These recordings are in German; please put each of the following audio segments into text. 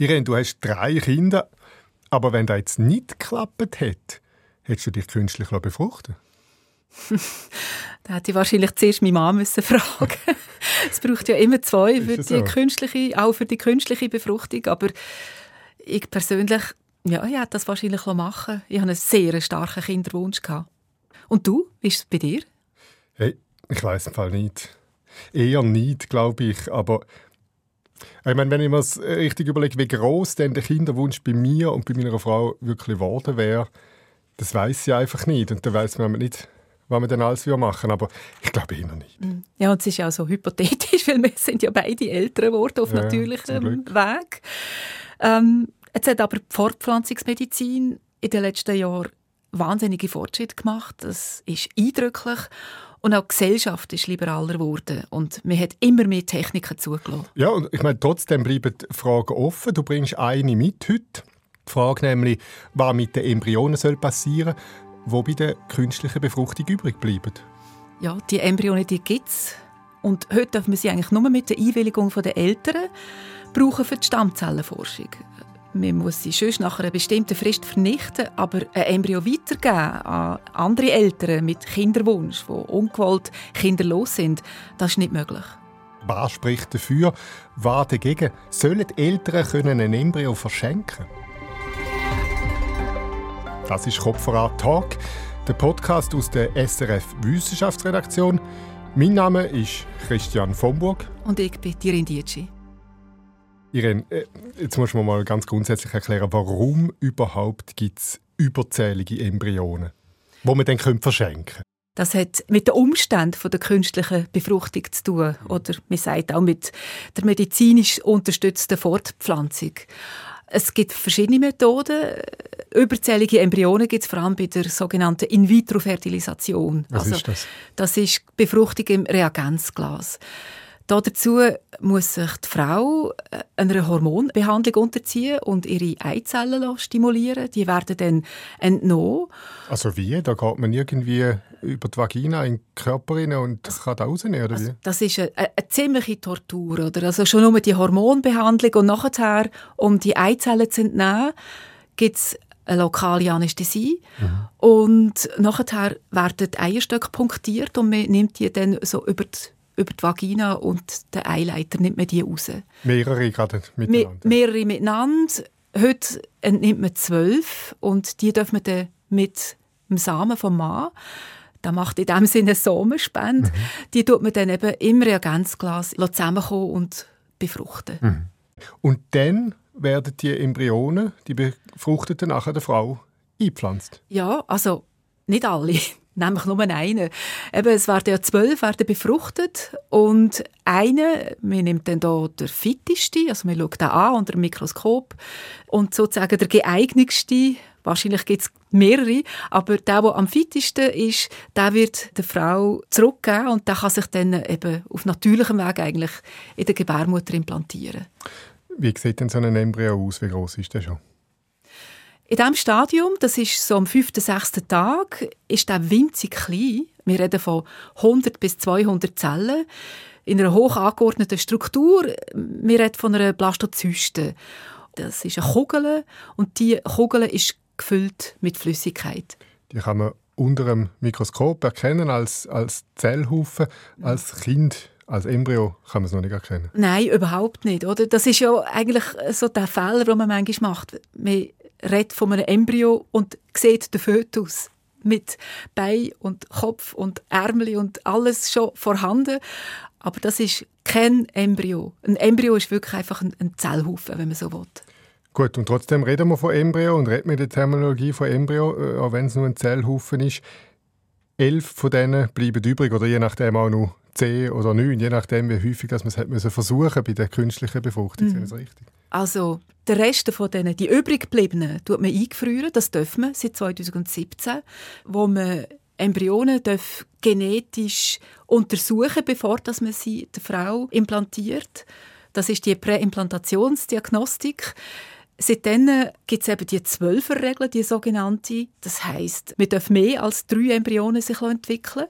Irene, du hast drei Kinder, aber wenn das jetzt nicht geklappt hätte, hättest du dich künstlich befruchten da hätte ich wahrscheinlich zuerst meine Mama müssen fragen Es braucht ja immer zwei für die so? künstliche, auch für die künstliche Befruchtung. Aber ich persönlich, ja, ich hätte das wahrscheinlich machen Ich hatte einen sehr starken Kinderwunsch. Gehabt. Und du, wie ist es bei dir? Hey, ich weiß im Fall nicht. Eher nicht, glaube ich. Aber ich meine, wenn ich mir das richtig überlege, wie groß denn der Kinderwunsch bei mir und bei meiner Frau wirklich geworden wäre, das weiß ich einfach nicht. Und da weiß man nicht, was wir dann alles machen Aber ich glaube eher nicht. Mm. Ja, und es ist ja auch so hypothetisch, weil wir sind ja beide Eltern geworden auf ja, natürlichem Weg. Ähm, jetzt hat aber die Fortpflanzungsmedizin in den letzten Jahren wahnsinnige Fortschritte gemacht. Das ist eindrücklich. Und auch die Gesellschaft ist liberaler geworden und man hat immer mehr Techniken zugelassen. Ja, und ich meine, trotzdem bleiben die Fragen offen. Du bringst eine mit heute. Die Frage nämlich, was mit den Embryonen soll passieren soll, die bei der künstlichen Befruchtung übrig bleiben. Ja, die Embryonen die gibt es. Und heute dürfen wir sie eigentlich nur mit der Einwilligung der Eltern brauchen für die Stammzellenforschung. Man muss sie sonst nach einer bestimmten Frist vernichten, aber ein Embryo weitergeben an andere Eltern mit Kinderwunsch, die ungewollt kinderlos sind, das ist nicht möglich. Was spricht dafür? Was dagegen? Sollen Eltern können ein Embryo verschenken Das ist Kopfverrat Talk, der Podcast aus der SRF Wissenschaftsredaktion. Mein Name ist Christian Vomburg. Und ich bin Tirin Dietschi. Irene, äh, jetzt muss man mal ganz grundsätzlich erklären, warum überhaupt gibt es überzählige Embryonen, die man dann verschenken können. Das hat mit den Umständen der künstlichen Befruchtung zu tun. Oder man sagt auch mit der medizinisch unterstützten Fortpflanzung. Es gibt verschiedene Methoden. Überzählige Embryonen gibt es vor allem bei der sogenannten In-vitro-Fertilisation. Was also, ist das? Das ist Befruchtung im Reagenzglas. Dazu muss sich die Frau äh, einer Hormonbehandlung unterziehen und ihre Eizellen stimulieren. Die werden dann entnommen. Also wie? Da geht man irgendwie über die Vagina in den Körper rein und das, kann da rausnehmen, oder also, Das ist eine, eine, ziemliche Tortur. Oder? Also schon nur die Hormonbehandlung und nachher, um die Eizellen zu entnehmen, gibt es eine lokale Anästhesie. Mhm. Und nachher werden die Eierstöcke punktiert und man nimmt die dann so über die über die Vagina und den Eileiter nimmt man die raus. Mehrere gerade miteinander? Me mehrere miteinander. Heute entnimmt man zwölf und die dürfen man dann mit dem Samen vom Mann das macht in dem Sinne Samenspende. Mhm. Die tut man dann eben im Reagenzglas zusammenkommen und befruchten. Mhm. Und dann werden die Embryonen, die befruchteten nachher der Frau, eingepflanzt? Ja, also nicht alle nämlich nur einen. Eben, es werden ja zwölf werden befruchtet und eine, man nimmt dann hier der fitteste, also man schaut den an unter dem Mikroskop und sozusagen der geeignetste, wahrscheinlich gibt es mehrere, aber der, der am fittesten ist, der wird der Frau zurückgeben und der kann sich dann eben auf natürlichem Weg eigentlich in der Gebärmutter implantieren. Wie sieht denn so ein Embryo aus? Wie groß ist der schon? In diesem Stadium, das ist so am fünften, sechsten Tag, ist der winzig klein. Wir reden von 100 bis 200 Zellen in einer hoch angeordneten Struktur. Wir reden von einer Blastozyste. Das ist eine Kugel und diese Kugel ist gefüllt mit Flüssigkeit. Die kann man unter einem Mikroskop erkennen als, als Zellhaufen, als Kind als Embryo kann man es noch nicht erkennen. Nein, überhaupt nicht. Oder? Das ist ja eigentlich so der Fehler, den man manchmal macht. Man redet von einem Embryo und sieht den Fötus mit Bein und Kopf und Ärmel und alles schon vorhanden. Aber das ist kein Embryo. Ein Embryo ist wirklich einfach ein, ein Zellhaufen, wenn man so will. Gut, und trotzdem reden wir von Embryo und reden wir der Terminologie von Embryo, äh, auch wenn es nur ein Zellhaufen ist. Elf von denen bleiben übrig oder je nachdem auch nur zehn oder neun, je nachdem, wie häufig dass man es hat müssen versuchen bei der künstlichen Befruchtung. Mhm. Ist das richtig? Also der Rest von denen, die übrig gebliebenen, tut man eingefrieren. Das dürfen wir seit 2017, wo man Embryonen darf genetisch untersuchen, bevor dass man sie der Frau implantiert. Das ist die Präimplantationsdiagnostik. Seitdem gibt es eben die Zwölferregel, die sogenannte. Das heißt, man darf mehr als drei Embryonen sich entwickeln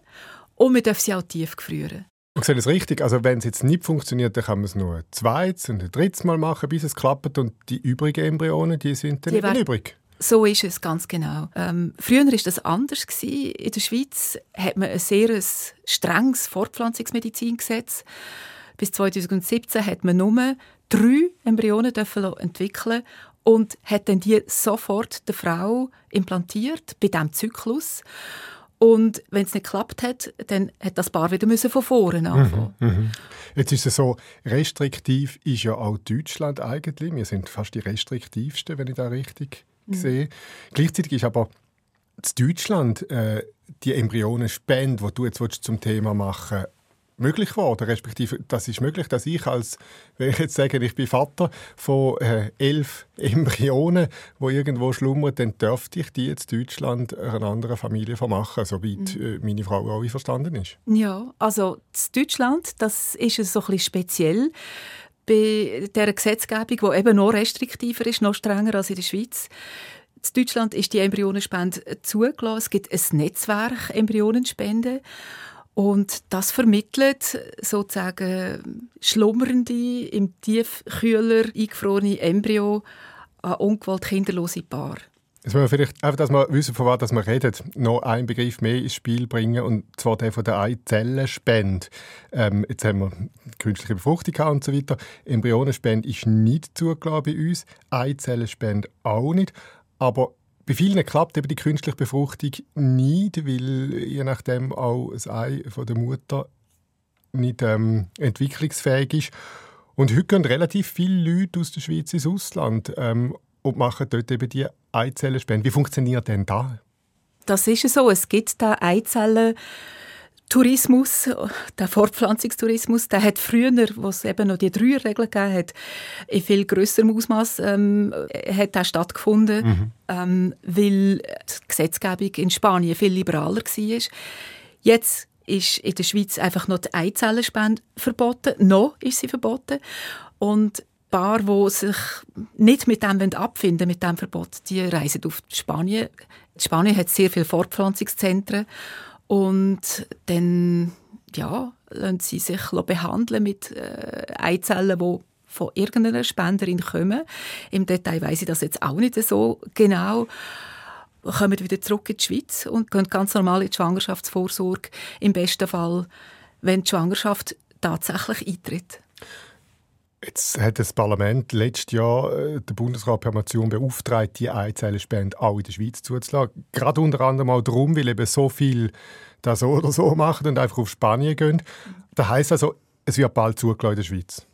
und man darf sie auch tief gefrieren. Ich sehe das richtig. Also wenn es jetzt nicht funktioniert, dann kann man es nur ein zweites und ein drittes Mal machen, bis es klappt und die übrigen Embryonen, die sind dann die übrig. So ist es ganz genau. Ähm, früher war das anders gewesen. In der Schweiz hat man ein sehr strenges Fortpflanzungsmedizingesetz. Bis 2017 hat man nur drei Embryonen entwickeln und hat dann die sofort der Frau implantiert bei diesem Zyklus. Und wenn es nicht geklappt hat, dann hat das Paar wieder müssen von vorne mhm, anfangen. Mhm, mh. Jetzt ist es so, restriktiv ist ja auch Deutschland eigentlich. Wir sind fast die restriktivsten, wenn ich da richtig mhm. sehe. Gleichzeitig ist aber in Deutschland äh, die Embryonenspende, die du jetzt zum Thema machen willst, möglich geworden, respektive das ist möglich, dass ich als, wenn ich jetzt sage, ich bin Vater von äh, elf Embryonen, wo irgendwo schlummern, dann dürfte ich die jetzt Deutschland einer anderen Familie vermachen, soweit mhm. äh, meine Frau auch verstanden ist. Ja, also in Deutschland, das ist so ein bisschen speziell bei dieser Gesetzgebung, die eben noch restriktiver ist, noch strenger als in der Schweiz. In Deutschland ist die Embryonenspende zugelassen. Es gibt ein Netzwerk Embryonenspende. Und das vermittelt sozusagen schlummernde, im Tiefkühler eingefrorene Embryo an ungewollt kinderlose Paar. Jetzt müssen wir vielleicht, einfach, dass wir wissen, von was wir reden, noch einen Begriff mehr ins Spiel bringen, und zwar der von der Eizellenspende. Ähm, jetzt haben wir künstliche Befruchtung und so weiter. Embryonenspende ist nicht zugelassen bei uns, Eizellenspende auch nicht. Aber bei vielen klappt eben die künstliche Befruchtung nicht, weil je nachdem auch das Ei von der Mutter nicht ähm, entwicklungsfähig ist. Und heute gehen relativ viele Leute aus der Schweiz ins Ausland ähm, und machen dort eben die Eizellenspende. Wie funktioniert denn das? Das ist so. Es gibt da Eizellen Tourismus, der Fortpflanzungstourismus, der hat früher, wo es eben noch die drei Regeln gegeben hat, in viel grösserem Ausmaß ähm, hat auch stattgefunden, mhm. ähm, weil die Gesetzgebung in Spanien viel liberaler war. Jetzt ist in der Schweiz einfach noch die Eizellenspende verboten. Noch ist sie verboten. Und Paar, die sich nicht mit dem abfinden mit dem Verbot, die reisen auf Spanien. Spanien hat sehr viele Fortpflanzungszentren und dann ja, lassen sie sich behandeln mit äh, Eizellen, die von irgendeiner Spenderin kommen. Im Detail weiß ich das jetzt auch nicht so genau. Kommen wieder zurück in die Schweiz und gehen ganz normal in die Schwangerschaftsvorsorge. Im besten Fall, wenn die Schwangerschaft tatsächlich eintritt. Jetzt hat das Parlament letztes Jahr äh, den Bundesrat per Motion beauftragt, die Eizellenspende auch in der Schweiz zuzulassen. Gerade unter anderem auch darum, weil eben so viel das so oder so machen und einfach auf Spanien gehen. Das heisst also, es wird bald zugelassen in der Schweiz.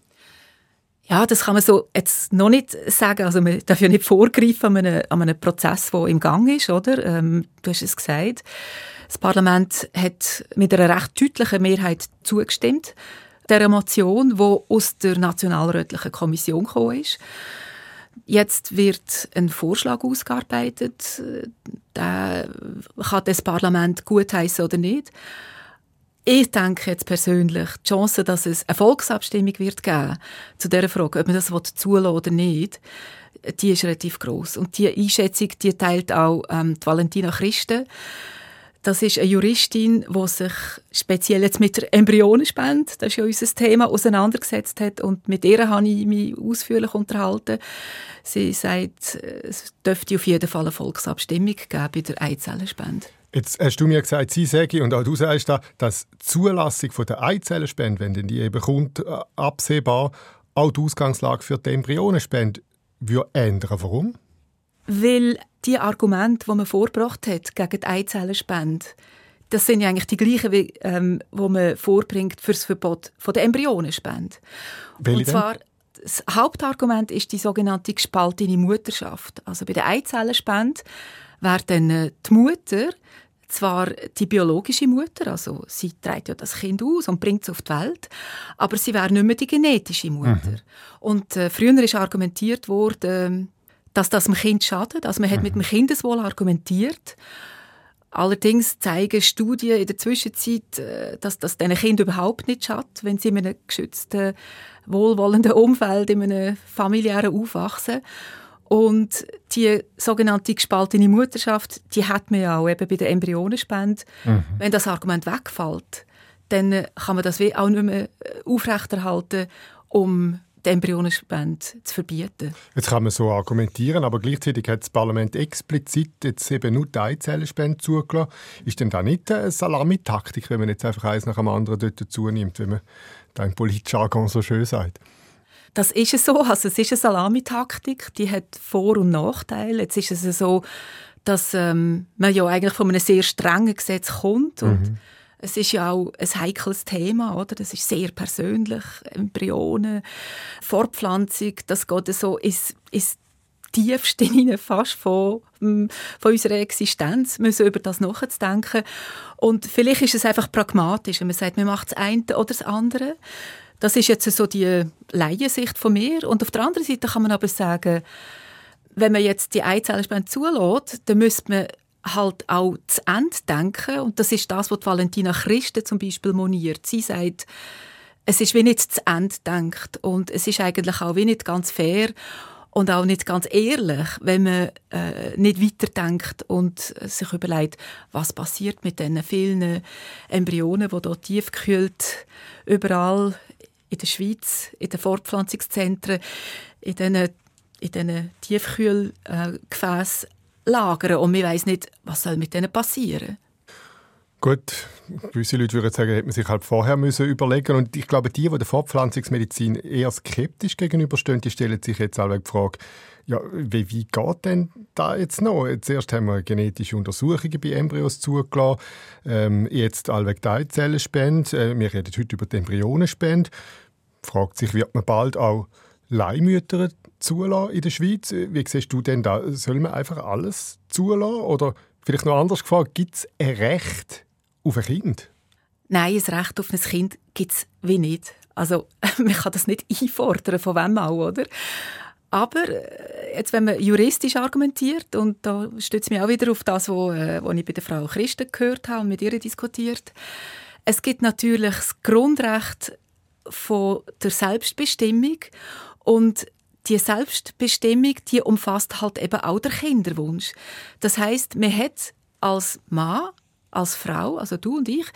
Ja, das kann man so jetzt noch nicht sagen. Also man darf ja nicht vorgreifen an einem, an einem Prozess, der im Gang ist, oder? Ähm, du hast es gesagt. Das Parlament hat mit einer recht deutlichen Mehrheit zugestimmt der Motion, die aus der Nationalrätlichen Kommission gekommen ist. Jetzt wird ein Vorschlag ausgearbeitet. Der kann das Parlament gutheißen oder nicht. Ich denke jetzt persönlich, die Chance, dass es eine Volksabstimmung wird geben zu dieser Frage, ob man das zulassen oder nicht, die ist relativ groß. Und die Einschätzung, die teilt auch ähm, die Valentina Christen. Das ist eine Juristin, die sich speziell jetzt mit der Embryonenspende, das ist ja unser Thema, auseinandergesetzt hat. Und mit ihr habe ich mich ausführlich unterhalten. Sie sagt, es dürfte auf jeden Fall eine Volksabstimmung geben bei der Eizellenspende. Jetzt hast du mir gesagt, sie sage und auch du sagst da, dass die Zulassung der Eizellenspende, wenn die eben kommt, äh, absehbar auch die Ausgangslage für die Embryonenspende würde ändern. Warum? Weil die Argumente, die man vorgebracht hat gegen die Eizellenspende, das sind ja eigentlich die gleichen, wie, ähm, die man vorbringt für das Verbot von der Embryonenspende. Welche Und zwar, das Hauptargument ist die sogenannte gespaltene Mutterschaft. Also bei der Eizellenspende wäre dann äh, die Mutter zwar die biologische Mutter, also sie trägt ja das Kind aus und bringt es auf die Welt, aber sie wäre nicht mehr die genetische Mutter. Mhm. Und äh, früher ist argumentiert worden, dass das dem Kind schadet. Also man hat mit dem Kindeswohl argumentiert. Allerdings zeigen Studien in der Zwischenzeit, äh, dass das diesen Kind überhaupt nicht schadet, wenn sie in einem geschützten, wohlwollenden Umfeld, in einem familiären aufwachsen. Und die sogenannte gespaltene Mutterschaft, die hat man ja auch eben bei der Embryonenspende. Mhm. Wenn das Argument wegfällt, dann kann man das auch nicht mehr äh, aufrechterhalten, um die Embryonenspende zu verbieten. Jetzt kann man so argumentieren, aber gleichzeitig hat das Parlament explizit jetzt eben nur die Eizellenspende zugelassen. Ist denn da nicht eine Salamitaktik, wenn man jetzt einfach eins nach dem anderen dort dazu nimmt, wenn man da im Politjargon so schön sagt? Das ist es so. Also es ist eine Salamitaktik, die hat Vor- und Nachteile. Jetzt ist es so, dass ähm, man ja eigentlich von einem sehr strengen Gesetz kommt und mhm. Es ist ja auch ein heikles Thema, oder? Das ist sehr persönlich, Embryonen, Fortpflanzung, das geht so ins, ins tiefste hinein fast von, ähm, von unserer Existenz, müssen über das nachzudenken. Und vielleicht ist es einfach pragmatisch, wenn man sagt, man macht das eine oder das andere. Das ist jetzt so die Laiensicht von mir. Und auf der anderen Seite kann man aber sagen, wenn man jetzt die Eizellenspende zulässt, dann müsste man halt auch zu Ende denken. Und das ist das, was Valentina Christen zum Beispiel moniert. Sie sagt, es ist wie nicht zu Ende denkt und es ist eigentlich auch wie nicht ganz fair und auch nicht ganz ehrlich, wenn man äh, nicht weiterdenkt und sich überlegt, was passiert mit diesen vielen Embryonen, die hier tiefgekühlt überall in der Schweiz, in den Fortpflanzungszentren, in diesen, in diesen Tiefkühlgefäßen lagern. Und man weiß nicht, was soll mit denen passieren Gut, gewisse Leute würden sagen, hätte man sich halt vorher müssen überlegen Und ich glaube, die, die der Fortpflanzungsmedizin eher skeptisch gegenüberstehen, die stellen sich jetzt auch die Frage, ja, wie, wie geht denn da jetzt noch? Zuerst haben wir genetische Untersuchungen bei Embryos zugelassen, ähm, jetzt allweg Teilzellenspende, äh, wir reden heute über die Embryonenspende. Fragt sich, wird man bald auch Leihmütter zulassen in der Schweiz? Wie siehst du denn da? Soll man einfach alles zulassen? Oder vielleicht noch anders gefragt, gibt es ein Recht auf ein Kind? Nein, ein Recht auf ein Kind gibt es wie nicht. Also man kann das nicht einfordern, von wem auch, oder? Aber äh, jetzt, wenn man juristisch argumentiert, und da stützt mich auch wieder auf das, was äh, ich bei der Frau Christen gehört habe und mit ihr diskutiert, es gibt natürlich das Grundrecht von der Selbstbestimmung und die Selbstbestimmung, die umfasst halt eben auch der Kinderwunsch. Das heißt, man hat als Mann, als Frau, also du und ich,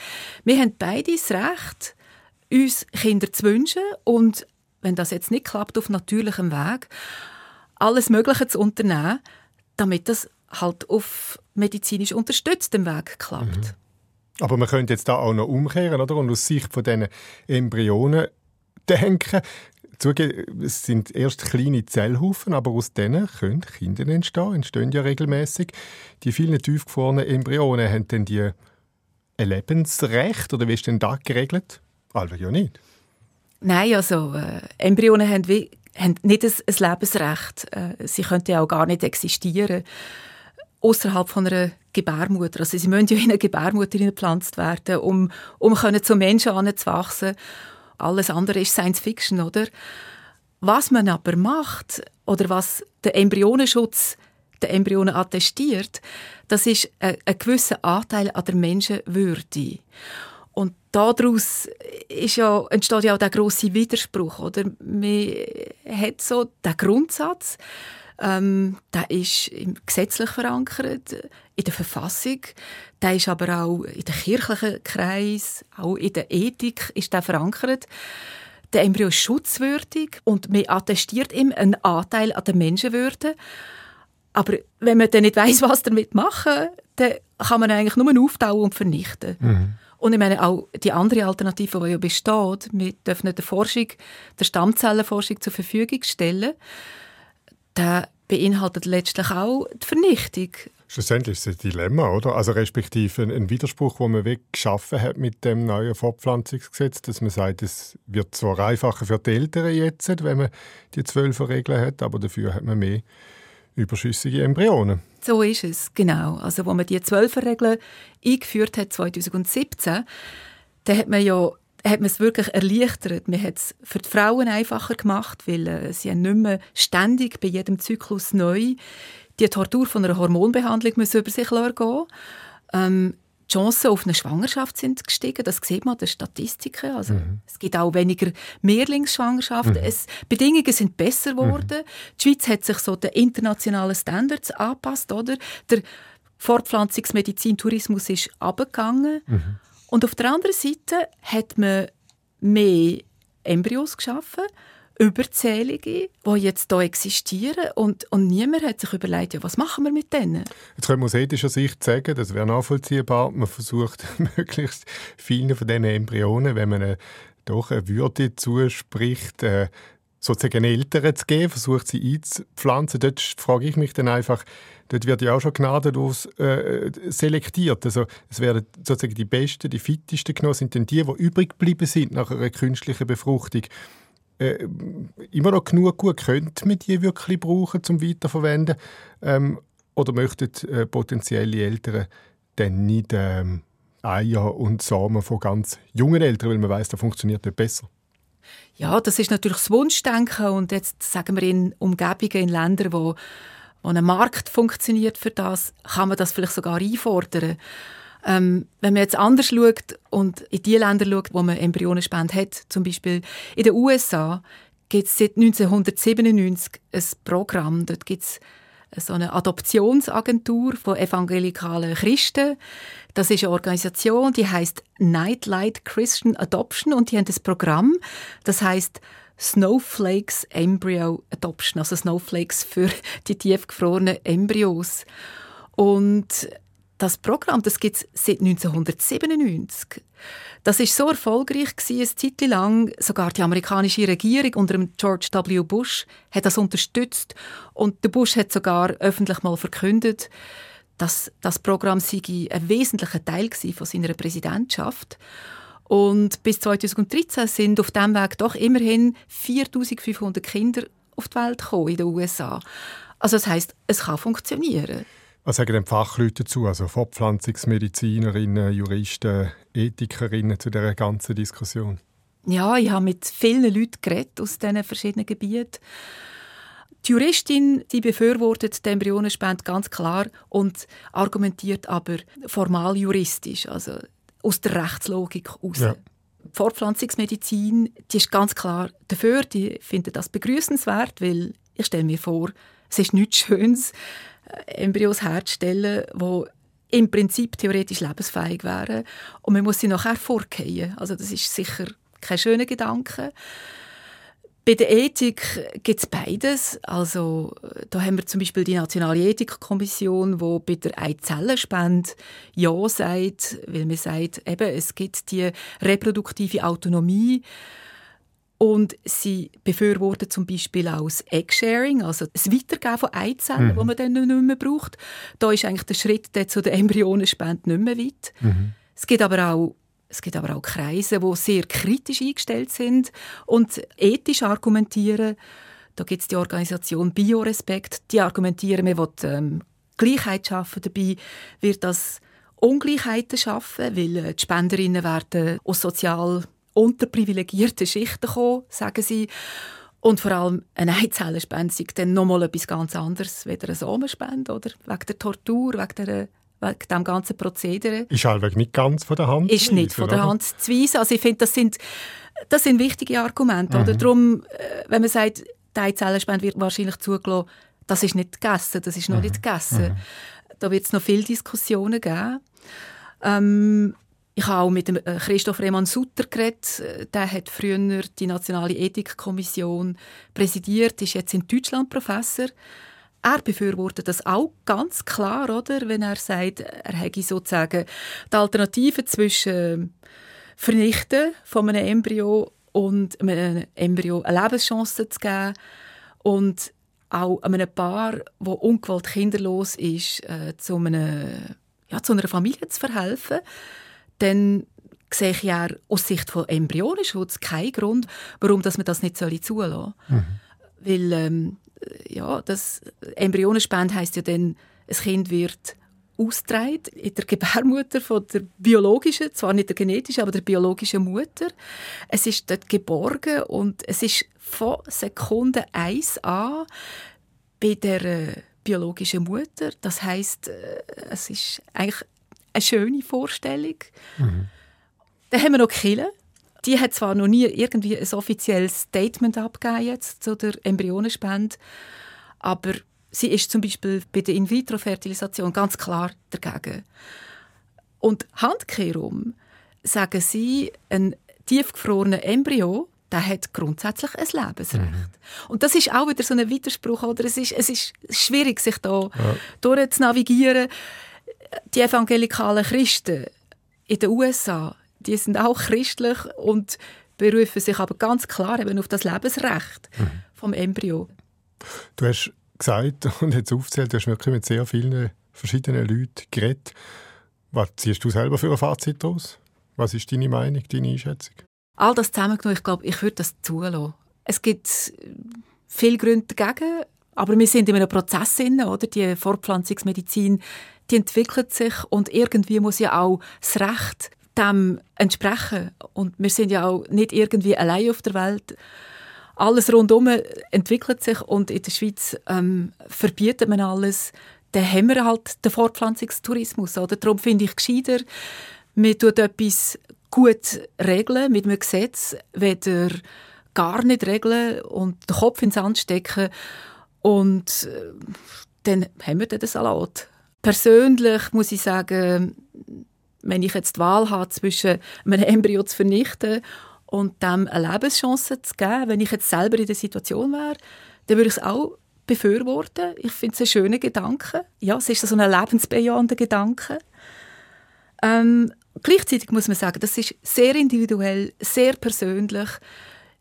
wir haben beide das Recht, uns Kinder zu wünschen und wenn das jetzt nicht klappt auf natürlichem Weg, alles Mögliche zu unternehmen, damit das halt auf medizinisch unterstütztem Weg klappt. Mhm. Aber man könnte jetzt da auch noch umkehren, oder? Und aus Sicht von diesen Embryonen denken, zugeben, es sind erst kleine Zellhaufen, aber aus denen können Kinder entstehen, entstehen ja regelmäßig. Die vielen tiefgefrorenen Embryonen haben denn die ein Lebensrecht oder wie ist denn das geregelt? Also ja nicht. Nein, also äh, Embryonen haben, wie, haben nicht ein, ein Lebensrecht. Äh, sie könnten auch gar nicht existieren außerhalb von einer Gebärmutter. Also sie müssen ja in eine Gebärmutter gepflanzt werden, um, um können zu Menschen anzuwachsen. Alles andere ist Science Fiction, oder? Was man aber macht, oder was der Embryonenschutz der Embryonen attestiert, das ist ein, ein gewisser Anteil an der Menschenwürde. Und daraus ist ja, entsteht ja auch der große Widerspruch, oder? Man hat so den Grundsatz, ähm, der ist gesetzlich verankert, in der Verfassung. Der ist aber auch in den kirchlichen Kreis, auch in der Ethik ist der verankert. Der Embryo ist schutzwürdig und man attestiert ihm einen Anteil an der Menschenwürde. Aber wenn man dann nicht weiß, was damit machen, dann kann man eigentlich nur auftauen und vernichten. Mhm. Und ich meine auch die andere Alternative, die ja besteht, wir dürfen der Forschung, der Stammzellenforschung zur Verfügung stellen der beinhaltet letztlich auch die Vernichtung. Schlussendlich ist es ein Dilemma, oder? Also respektive ein, Widerspruch, den man geschaffen hat mit dem neuen Fortpflanzungsgesetz, dass man sagt, es wird zwar einfacher für die Eltern jetzt, wenn man die zwölf Regeln hat, aber dafür hat man mehr überschüssige Embryonen. So ist es, genau. Also, wo man die Zwölferregel eingeführt hat 2017, da hat man ja hat man es wirklich erleichtert. Man hat es für die Frauen einfacher gemacht, weil äh, sie nicht mehr ständig bei jedem Zyklus neu die Tortur von einer Hormonbehandlung müssen über sich gehen ähm, die Chancen auf eine Schwangerschaft sind gestiegen, das sieht man an den Statistiken. Also, mhm. Es gibt auch weniger Mehrlingsschwangerschaften. Mhm. Es, Bedingungen sind besser geworden. Mhm. Die Schweiz hat sich so den internationalen Standards angepasst. Oder? Der Fortpflanzungsmedizin-Tourismus ist abgegangen. Mhm. Und auf der anderen Seite hat man mehr Embryos geschaffen, überzählige, die jetzt hier existieren und, und niemand hat sich überlegt, ja, was machen wir mit denen? Jetzt können wir aus ethischer Sicht sagen, das wäre nachvollziehbar, man versucht möglichst vielen von diesen Embryonen, wenn man eine, doch eine Würde zuspricht, äh, sozusagen Eltern zu geben, versucht sie einzupflanzen. Dort frage ich mich dann einfach, dort wird ja auch schon gnadenlos äh, selektiert. Also es werden sozusagen die Besten, die Fittesten genommen, sind dann die, die übrig geblieben sind nach einer künstlichen Befruchtung äh, immer noch genug gut könnte man die wirklich brauchen zum Weiterverwenden ähm, oder möchten äh, potenzielle Eltern dann nicht ähm, Eier und Samen von ganz jungen Eltern, weil man weiß, da funktioniert das besser. Ja, das ist natürlich das Wunschdenken und jetzt sagen wir in Umgebungen, in Ländern, wo, wo ein Markt funktioniert für das, kann man das vielleicht sogar einfordern. Ähm, wenn man jetzt anders schaut und in die Länder schaut, wo man Embryonenspende hat, zum Beispiel in den USA, gibt es seit 1997 ein Programm. Dort gibt es so eine Adoptionsagentur von evangelikalen Christen. Das ist eine Organisation, die heißt Nightlight Christian Adoption und die haben das Programm, das heißt Snowflakes Embryo Adoption, also Snowflakes für die tiefgefrorenen Embryos. Und das Programm, das gibt es seit 1997. Das ist so erfolgreich gewesen, eine Zeit lang. Sogar die amerikanische Regierung unter dem George W. Bush hat das unterstützt und der Bush hat sogar öffentlich mal verkündet, dass das Programm sei ein wesentlicher Teil von seiner Präsidentschaft. Und bis 2013 sind auf diesem Weg doch immerhin 4.500 Kinder auf die Welt gekommen in den USA. Also das heißt, es kann funktionieren. Was sagen denn Fachleute dazu, also Fortpflanzungsmedizinerinnen, Juristen, Ethikerinnen zu dieser ganzen Diskussion? Ja, ich habe mit vielen Leuten geredet aus diesen verschiedenen Gebieten. Die Juristin die befürwortet die Embryonenspende ganz klar und argumentiert aber formal juristisch, also aus der Rechtslogik heraus. Ja. Die Fortpflanzungsmedizin die ist ganz klar dafür, die findet das begrüßenswert, weil ich stelle mir vor, es ist nichts Schönes, Embryos herzustellen, die im Prinzip theoretisch lebensfähig wären. Und man muss sie nachher vorgehen. Also das ist sicher kein schöner Gedanke. Bei der Ethik gibt es beides. Also, da haben wir zum Beispiel die Nationale Ethikkommission, die bei der Eizellenspende Ja sagt, weil man sagt, eben, es gibt die reproduktive Autonomie und sie befürworten zum Beispiel auch das Eggsharing, also das Weitergeben von Eizellen, mhm. die man dann nicht mehr braucht. Da ist eigentlich der Schritt zu der Embryonenspende nicht mehr weit. Mhm. Es gibt aber auch es gibt aber auch Kreise, die sehr kritisch eingestellt sind und ethisch argumentieren. Da gibt es die Organisation Biorespekt, die argumentieren, man will ähm, Gleichheit schaffen. Dabei wird das Ungleichheiten schaffen, weil äh, die Spenderinnen werden aus sozial unterprivilegierten Schichten kommen, sagen sie. Und vor allem eine Eizellenspende ist dann nochmal etwas ganz anderes, als eine Samenspende, oder? Wegen der Tortur, wegen, der, wegen dem ganzen Prozedere. Ist halt nicht ganz von der Hand Ist nicht von der Hand zu weisen. Also ich finde, das sind, das sind wichtige Argumente. Mhm. Oder? Darum, äh, wenn man sagt, die Eizellenspende wird wahrscheinlich zugelassen, das ist nicht gegessen, das ist noch mhm. nicht gegessen. Mhm. Da wird es noch viele Diskussionen geben. Ähm, ich habe auch mit dem äh, Christoph Rehmann Sutter geredet. Der hat früher die Nationale Ethikkommission präsidiert, ist jetzt in Deutschland Professor. Er befürwortet das auch ganz klar, oder? wenn er sagt, er hätte sozusagen die Alternative zwischen Vernichten von einem Embryo und einem Embryo eine Lebenschance zu geben und auch einem Paar, das ungewollt kinderlos ist, äh, zu, einem, ja, zu einer Familie zu verhelfen dann sehe ich ja aus Sicht von Embryonenschutz keinen Grund, warum dass man das nicht zulassen soll. Mhm. Weil ähm, ja, das Embryonenspende heisst ja dann, ein Kind wird austragen in der Gebärmutter von der biologischen, zwar nicht der genetischen, aber der biologischen Mutter. Es ist dort geborgen und es ist von Sekunde 1 an bei der äh, biologischen Mutter. Das heißt, äh, es ist eigentlich eine schöne Vorstellung. Mhm. Dann haben wir noch Kille. Die hat zwar noch nie irgendwie ein offizielles Statement abgegeben jetzt zu der Embryonenspende, aber sie ist zum Beispiel bei der In-vitro-Fertilisation ganz klar dagegen. Und handkehrum, sagen sie, ein tiefgefrorener Embryo der hat grundsätzlich ein Lebensrecht. Mhm. Und das ist auch wieder so ein Widerspruch. Oder? Es, ist, es ist schwierig, sich da ja. durchzunavigieren. Die evangelikalen Christen in den USA, die sind auch christlich und berufen sich aber ganz klar eben auf das Lebensrecht mhm. vom Embryo. Du hast gesagt und jetzt aufgezählt, du hast wirklich mit sehr vielen verschiedenen Leuten geredet. Was ziehst du selber für ein Fazit daraus? Was ist deine Meinung, deine Einschätzung? All das zusammengenommen, ich glaube, ich würde das zulassen. Es gibt viele Gründe dagegen, aber wir sind in einem Prozess inne, oder? Die Fortpflanzungsmedizin, die entwickelt sich und irgendwie muss ja auch das Recht dem entsprechen. Und wir sind ja auch nicht irgendwie allein auf der Welt. Alles rundum entwickelt sich und in der Schweiz ähm, verbietet man alles. Dann haben wir halt den Fortpflanzungstourismus. Oder? Darum finde ich gescheiter, man tut etwas gut regeln mit einem Gesetz, weder gar nicht regeln und den Kopf ins Sand stecken und äh, dann haben wir den Salat. Persönlich muss ich sagen, wenn ich jetzt die Wahl habe zwischen einem Embryo zu vernichten und dem eine Lebenschance zu geben, wenn ich jetzt selber in der Situation wäre, dann würde ich es auch befürworten. Ich finde es einen schönen Gedanke. Ja, es ist so ein lebensbejahender Gedanke. Ähm, Gleichzeitig muss man sagen, das ist sehr individuell, sehr persönlich.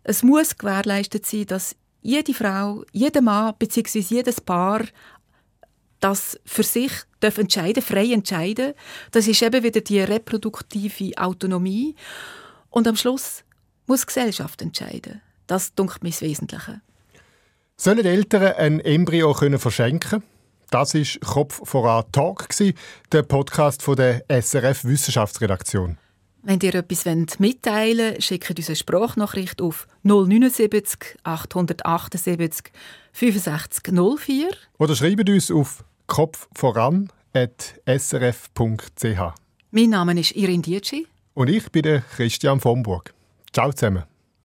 Es muss gewährleistet sein, dass jede Frau, jeder Mann bzw. jedes Paar das für sich darf entscheiden, frei entscheiden. Das ist eben wieder die reproduktive Autonomie. Und am Schluss muss die Gesellschaft entscheiden. Das dunkelt mir das Wesentliche. Sollen Eltern ein Embryo können verschenken das war Kopf voran Talk, der Podcast von der SRF Wissenschaftsredaktion. Wenn ihr etwas mitteilen wollt, schickt uns eine Sprachnachricht auf 079 878 65 04. Oder schreibt uns auf kopfvoran.srf.ch. Mein Name ist Irin Dietschi. Und ich bin Christian Vomburg. Ciao zusammen.